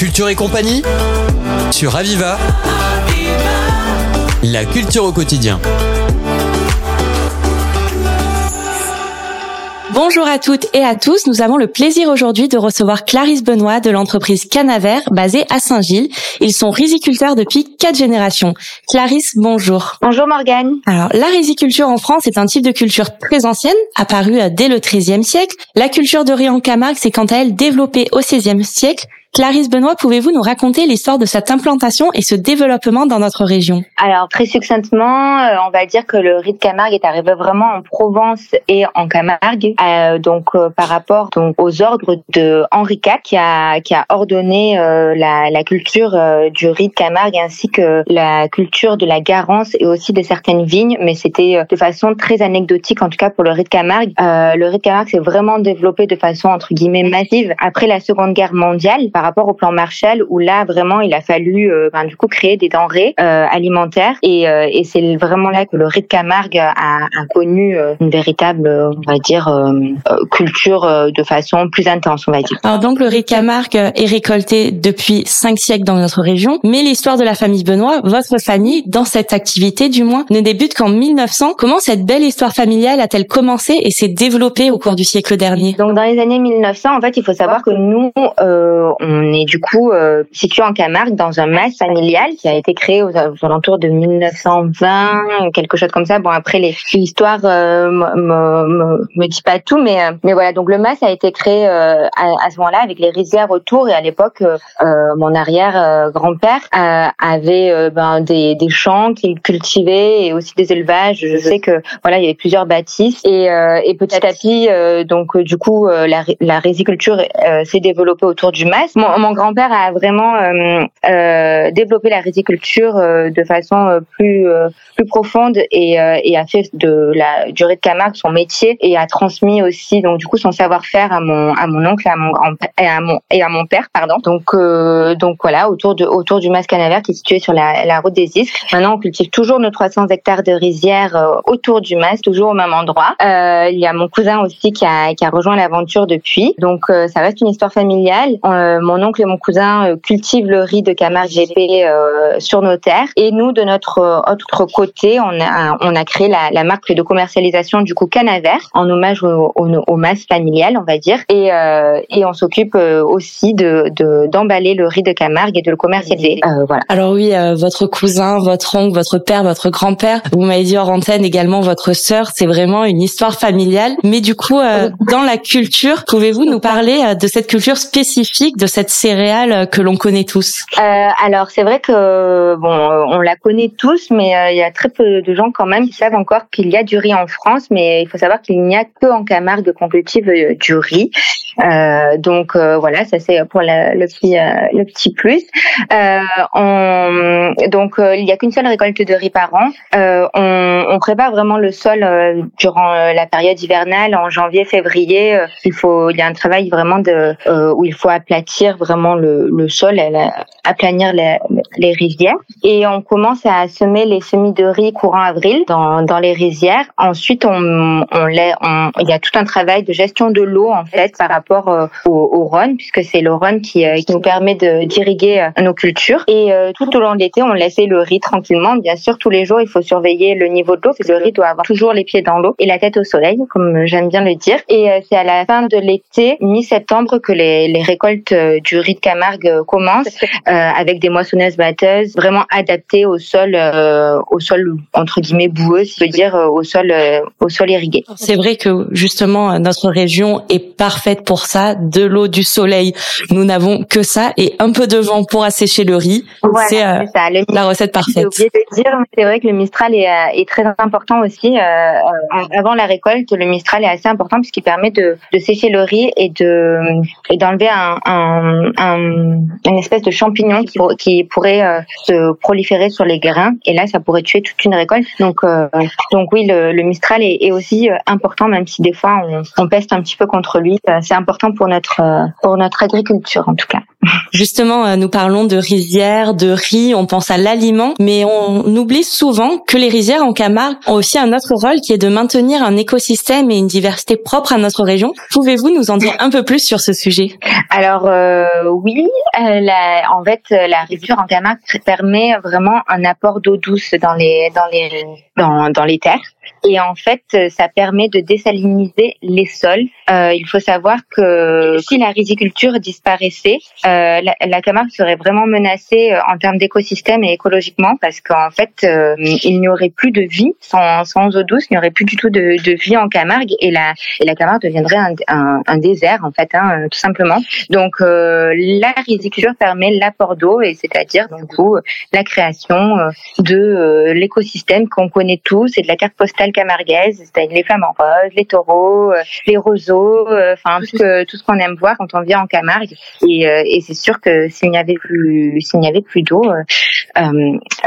Culture et compagnie sur Aviva. La culture au quotidien. Bonjour à toutes et à tous. Nous avons le plaisir aujourd'hui de recevoir Clarisse Benoît de l'entreprise Canaver basée à Saint-Gilles. Ils sont riziculteurs depuis quatre générations. Clarisse, bonjour. Bonjour Morgane. Alors, la riziculture en France est un type de culture très ancienne, apparue dès le XIIIe siècle. La culture de riz en Camargue s'est quant à elle développée au XVIe siècle Clarisse Benoît, pouvez-vous nous raconter l'histoire de cette implantation et ce développement dans notre région? Alors très succinctement, euh, on va dire que le riz de Camargue est arrivé vraiment en Provence et en Camargue, euh, donc euh, par rapport donc aux ordres de Henri IV qui a qui a ordonné la, la, culture du riz de Camargue ainsi que la culture de la Garance et aussi de certaines vignes, mais c'était de façon très anecdotique en tout cas pour le riz de Camargue. le riz de Camargue s'est vraiment développé de façon entre guillemets massive. Après la Seconde Guerre mondiale par rapport au plan Marshall où là vraiment il a fallu euh, ben, du coup créer des denrées euh, alimentaires et, euh, et c'est vraiment là que le riz de Camargue a, a connu une véritable on va dire culture de façon plus intense on va dire. Alors donc le riz de Camargue est récolté depuis cinq siècles dans notre région, mais l'histoire de la famille Benoît, votre famille, dans cette activité du moins, ne débute qu'en 1900. Comment cette belle histoire familiale a-t-elle commencé et s'est développée au cours du siècle dernier? Donc dans les années 1900, en fait, il faut savoir que nous, euh, on est du coup euh, situé en Camargue dans un mas familial qui a été créé aux, alentours de 1920, quelque chose comme ça. Bon après l'histoire euh, me, dit pas tout, mais euh, mais voilà. Donc le mas a été créé euh, à, ce moment-là avec les rizières autour et à l'époque mon arrière grand-père avait ben, des, des champs qu'il cultivait et aussi des élevages. Je sais que voilà il y avait plusieurs bâtisses et, et petit à petit donc du coup la, la riziculture s'est développée autour du mas mon, grand-père a vraiment euh, euh, développé la riziculture euh, de façon plus plus profonde et, et a fait de la durée de Camargue son métier et a transmis aussi donc du coup son savoir-faire à mon à mon oncle à mon et à mon et à mon père pardon. Donc donc voilà autour de autour du Mas Canaver qui est situé sur la, la route des Isques maintenant on cultive toujours nos 300 hectares de rizières autour du Mas toujours au même endroit. Il y a mon cousin aussi qui a qui a rejoint l'aventure depuis. Donc ça reste une histoire familiale mon oncle et mon cousin euh, cultivent le riz de Camargue GP euh, sur nos terres. Et nous, de notre euh, autre côté, on a, on a créé la, la marque de commercialisation du coup Canaver en hommage au, au, au mas familial, on va dire. Et, et on s'occupe aussi de d'emballer le riz de Camargue et de le commercialiser. voilà. Alors oui, votre cousin, votre oncle, votre père, votre grand-père, vous m'avez dit hors antenne également votre sœur, c'est vraiment une histoire familiale. Mais du coup, dans la culture, pouvez-vous nous parler de cette culture spécifique, de cette cette céréale que l'on connaît tous euh, Alors c'est vrai que bon, on la connaît tous, mais euh, il y a très peu de gens quand même qui savent encore qu'il y a du riz en France, mais il faut savoir qu'il n'y a que en Camargue qu'on cultive euh, du riz. Euh, donc euh, voilà, ça c'est pour le petit le petit plus. On, donc il n'y a qu'une seule récolte de riz par an. on, on prépare vraiment le sol durant la période hivernale en janvier-février. il faut, il y a un travail vraiment de où il faut aplatir vraiment le, le sol, aplanir les, les, rizières. Et on commence à semer les semis de riz courant avril dans, dans les rizières. Ensuite, on, on, les, on, il y a tout un travail de gestion de l'eau en fait par rapport euh, au, au Rhône, puisque c'est le Rhône qui, euh, qui nous permet de d'irriguer euh, nos cultures. Et tout au long de l'été, on laisse le riz tranquillement. Bien sûr, tous les jours, il faut surveiller le niveau de l'eau, parce que le riz doit avoir toujours les pieds dans l'eau et la tête au soleil, comme j'aime bien le dire. Et c'est à la fin de l'été, mi-septembre, que les, les récoltes du riz de Camargue euh, commence euh, avec des moissonneuses batteuses vraiment adaptées au sol, euh, au sol entre guillemets boueux, si je veux dire au sol, au sol irrigué. C'est vrai que justement notre région est parfaite pour ça, de l'eau, du soleil. Nous n'avons que ça et un peu de vent pour assécher le riz. c'est la recette parfaite. J'ai oublié de dire, c'est vrai que le Mistral est, est très important aussi. avant la récolte, le Mistral est assez important puisqu'il permet de, de sécher le riz et de et d'enlever un, un un, une espèce de champignon qui, qui pourrait euh, se proliférer sur les grains et là ça pourrait tuer toute une récolte. Donc euh, donc oui le, le Mistral est, est, aussi euh, important même si des fois on, on peste un petit peu contre lui. C'est important pour notre pour notre agriculture en tout cas. Justement, nous parlons de rizières, de riz, on pense à l'aliment, mais on oublie souvent que les rizières en Camargue ont aussi un autre rôle qui est de maintenir un écosystème et une diversité propre à notre région. Pouvez-vous nous en dire un peu plus sur ce sujet? Alors oui, la, en fait, la rizière en Camargue permet vraiment un apport d'eau douce dans les dans les dans, dans les terres. Et en fait, ça permet de désaliniser les sols. Euh, il faut savoir que si la riziculture disparaissait, euh, la, la, Camargue serait vraiment menacée euh, en termes d'écosystème et écologiquement parce qu'en fait, euh, il n'y aurait plus de vie sans, sans eau douce, il n'y aurait plus du tout de, de, vie en Camargue et la, et la Camargue deviendrait un, un, un désert en fait, hein, tout simplement. Donc, euh, la riziculture permet l'apport d'eau et c'est-à-dire donc la création de l'écosystème qu'on connaît tous et de la carte postale c'est-à-dire les flamants roses, les taureaux, euh, les roseaux, euh, enfin tout ce tout ce qu'on aime voir quand on vient en Camargue. Et, euh, et c'est sûr que s'il n'y avait plus s'il n'y avait plus d'eau, euh,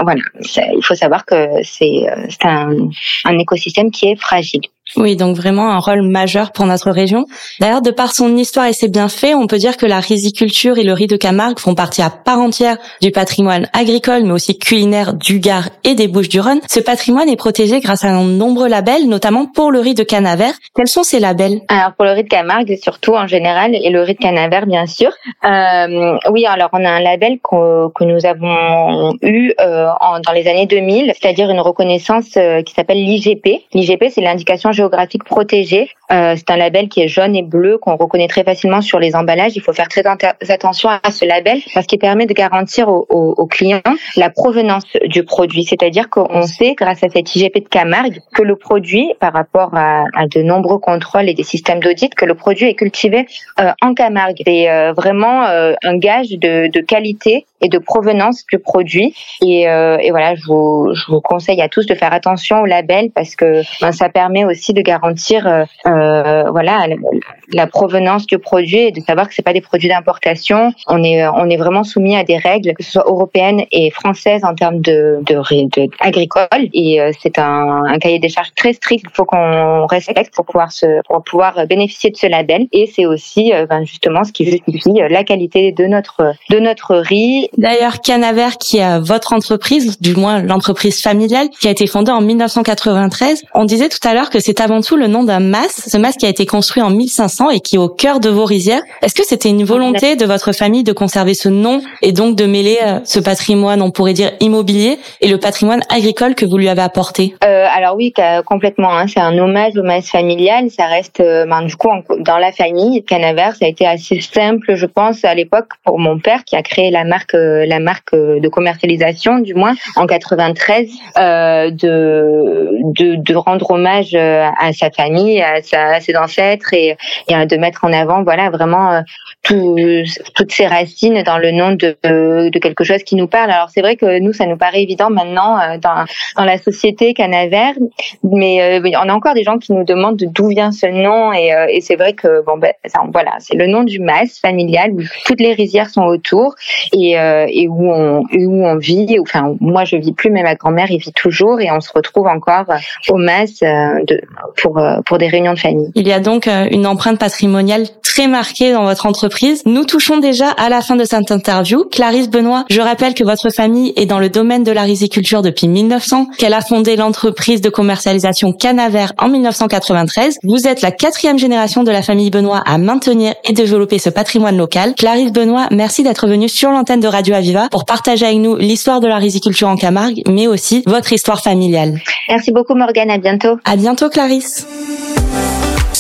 voilà, il faut savoir que c'est un, un écosystème qui est fragile. Oui, donc vraiment un rôle majeur pour notre région. D'ailleurs, de par son histoire et ses bienfaits, on peut dire que la riziculture et le riz de Camargue font partie à part entière du patrimoine agricole, mais aussi culinaire du Gard et des Bouches-du-Rhône. Ce patrimoine est protégé grâce à de nombreux labels, notamment pour le riz de Canaver. Quels sont ces labels? Alors pour le riz de Camargue, surtout en général, et le riz de Canaver, bien sûr. Euh, oui, alors on a un label que, nous avons eu euh, dans les années 2000, c'est-à-dire une reconnaissance euh, qui s'appelle l'IGP. L'IGP, c'est l'indication géographique protégée. Euh, c'est un label qui est jaune et bleu qu'on reconnaît très facilement sur les emballages. Il faut faire très attention à ce label parce qu'il permet de garantir aux, clients la provenance du produit. C'est-à-dire qu'on sait, grâce à cette IGP de Camargue, que le produit, par rapport à, de nombreux contrôles et des systèmes d'audit, que le produit est cultivé euh, en Camargue. C'est euh, vraiment un gage de, qualité et de provenance du produit. Et, voilà, je vous, je vous, conseille à tous de faire attention au label parce que ben, ça permet aussi de garantir euh, euh voilà la, provenance du produit et de savoir que c'est pas des produits d'importation. On est on est vraiment soumis à des règles que ce soit européennes et françaises en termes de, de, de agricole et euh, c'est un, un, cahier des charges très strict. Il faut qu'on respecte pour pouvoir se pour pouvoir bénéficier de ce label et c'est aussi euh, ben, justement ce qui justifie la qualité de notre de notre riz D'ailleurs, Canaver, qui est votre entreprise, du moins l'entreprise familiale, qui a été fondée en 1993, on disait tout à l'heure que c'est avant tout le nom d'un mas, ce mas qui a été construit en 1500 et qui est au cœur de vos rizières. Est-ce que c'était une volonté de votre famille de conserver ce nom et donc de mêler euh, ce patrimoine, on pourrait dire immobilier, et le patrimoine agricole que vous lui avez apporté? Euh, Alors oui, complètement. Hein. C'est un hommage mas familial. Ça reste, euh, ben, du coup, dans la famille. Canaver, ça a été assez simple, je pense, à l'époque pour mon père qui a créé la marque la marque de commercialisation, du moins en 93, euh, de, de, rendre hommage à sa famille, à, sa, à ses ancêtres et, et, de mettre en avant, voilà, vraiment tout, toutes ses racines dans le nom de, quelque chose qui nous parle. Alors c'est vrai que nous, ça nous paraît évident maintenant dans, dans la société Canaver, mais on a encore des gens qui nous demandent d'où vient ce nom et, c'est vrai que ben voilà, c'est le nom du mas familial où toutes les rizières sont autour et, euh, où on, où on vit. Enfin, moi, je vis plus, mais ma grand-mère y vit toujours et on se retrouve encore au Mas euh, pour, euh, pour des réunions de famille. Il y donc une empreinte patrimoniale très marquée dans votre entreprise. Nous touchons déjà à la fin de cette interview. Clarisse Benoît, je rappelle que votre famille est dans le domaine de la riziculture depuis 1900, qu'elle a fondé l'entreprise de commercialisation Canaver en 1993. Vous êtes la quatrième génération de la famille Benoît à maintenir et développer ce patrimoine local. Clarisse Benoît, merci d'être venue sur l'antenne de Radio Aviva pour partager avec nous l'histoire de la riziculture en Camargue, mais aussi votre histoire familiale. Merci beaucoup Morgane, à bientôt. À bientôt Clarisse.